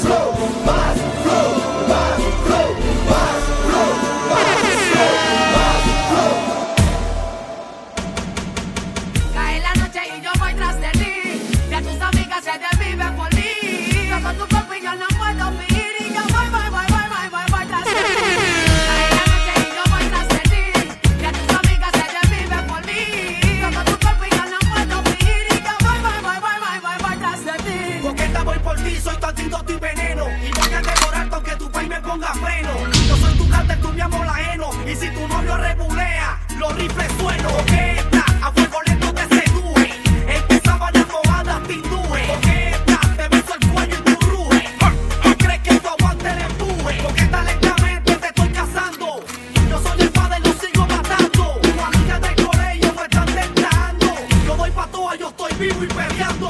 slow. los rifles sueno, coqueta, a fuego lento te sedúe, empezaban las mojadas pindúe, coqueta, te beso el cuello y tu rúe, tú crees que tu aguante le empuje, coqueta lentamente te estoy cazando, yo soy el padre y lo sigo matando, tu amiga del colegio me están tentando, yo doy pa' todas, yo estoy vivo y peleando.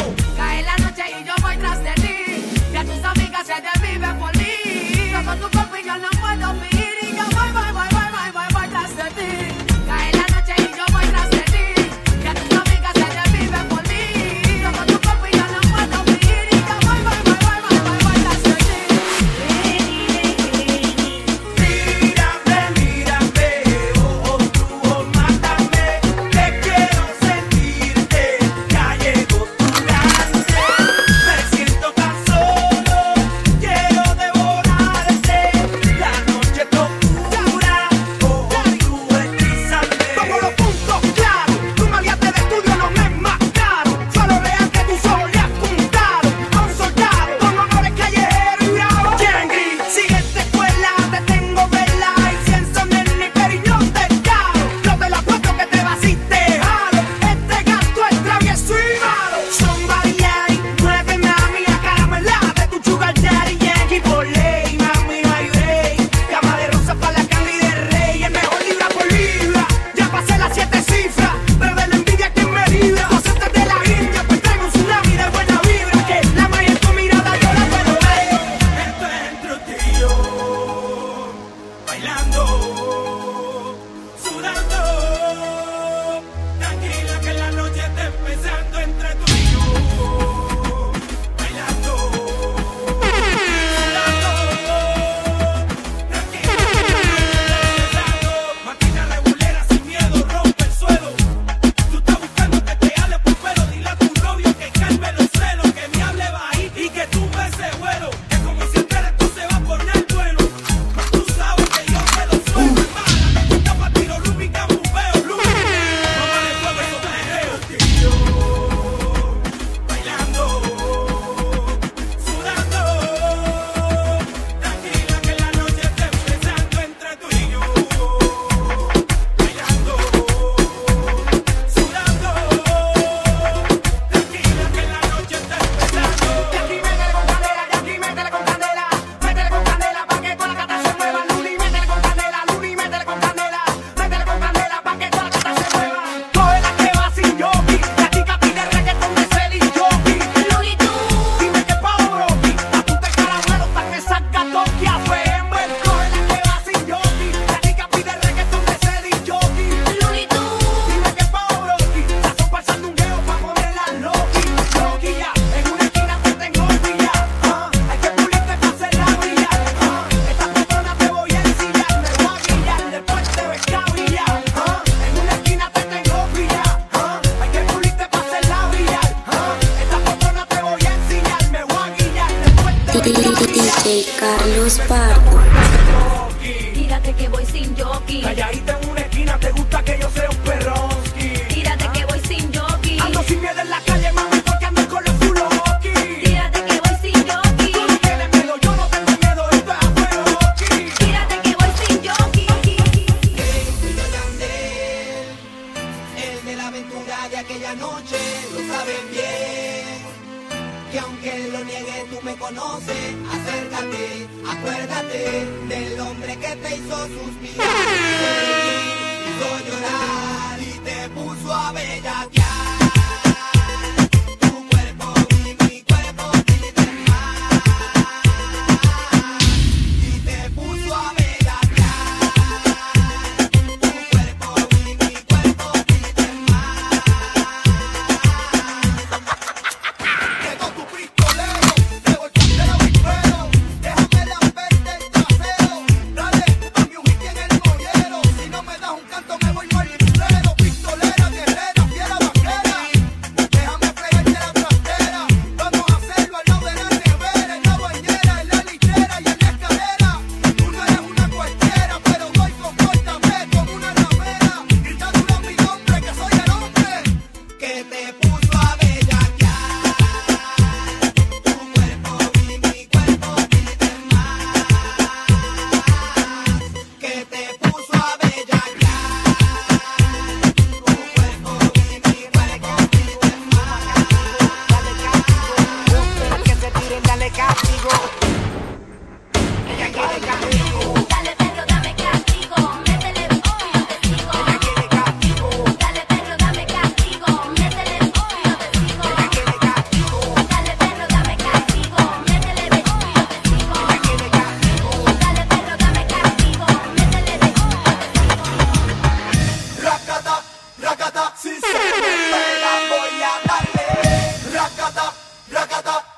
ojos me. 方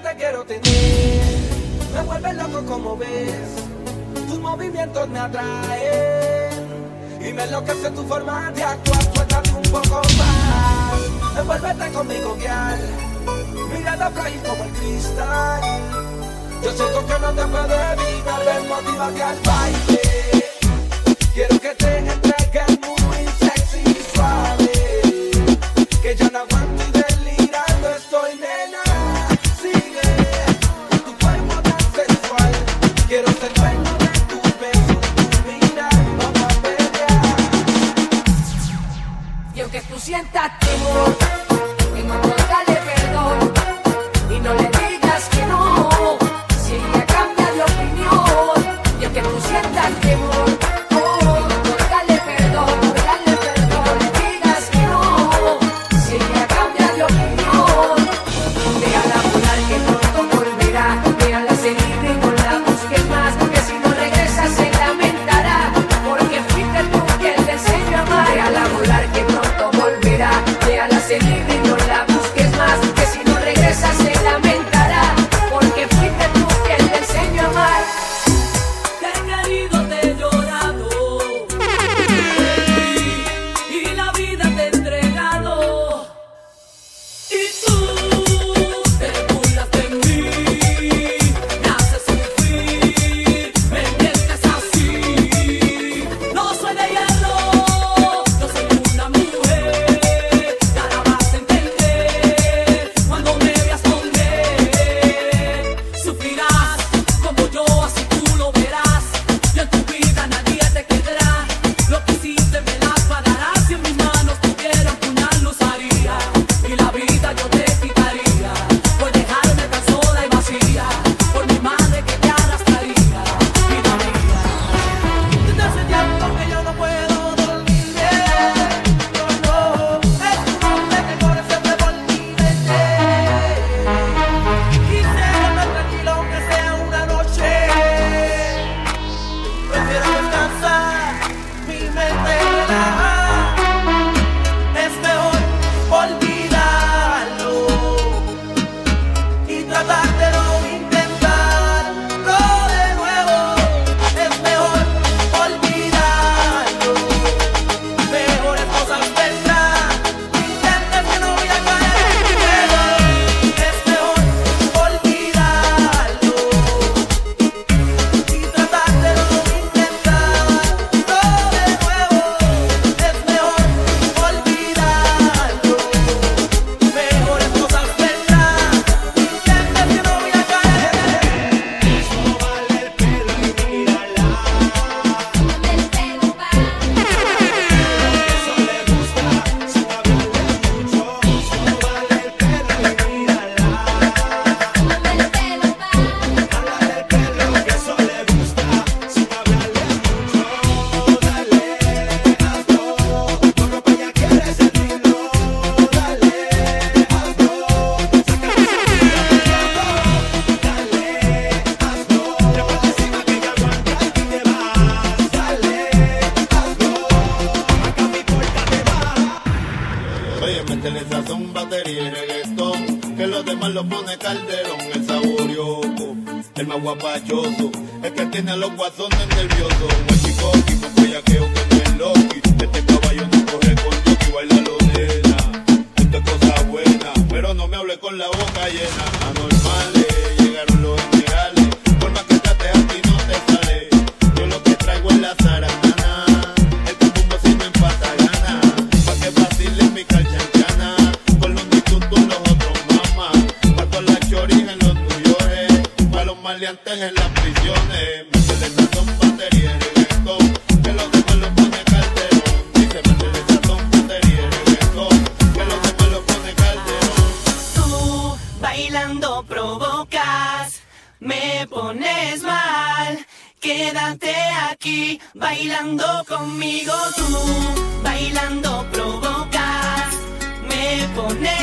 te quiero tener. Me vuelve loco como ves, tus movimientos me atraen. Y me enloquece tu forma de actuar, suéltate un poco más. Envuélvete conmigo, guiar. Mirada frágil como el cristal. Yo siento que no te puedo evitar, ven, motivate al baile. Quiero que tengas guayoso, el que tiene a los guasones nerviosos. Guachicoqui, con guayaqueo que no es loqui, este caballo no corre con yoki, baila lo nena. Esto es cosa buena, pero no me hable con la boca llena. Bailando conmigo tú, bailando provocas, me pones.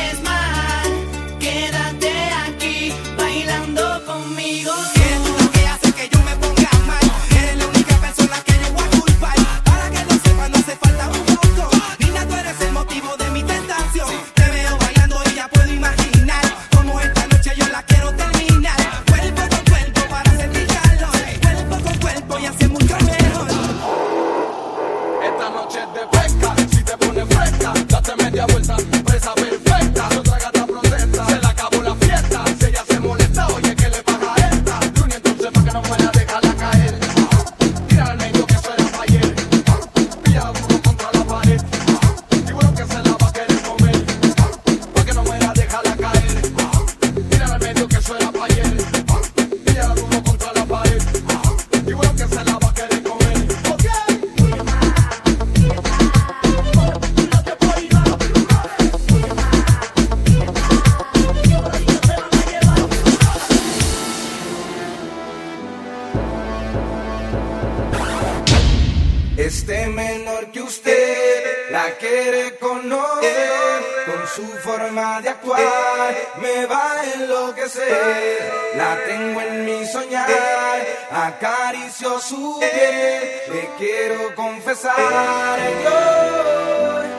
Este menor que usted la quiere conocer, con su forma de actuar me va a enloquecer. La tengo en mi soñar, acaricio su piel, le quiero confesar yo.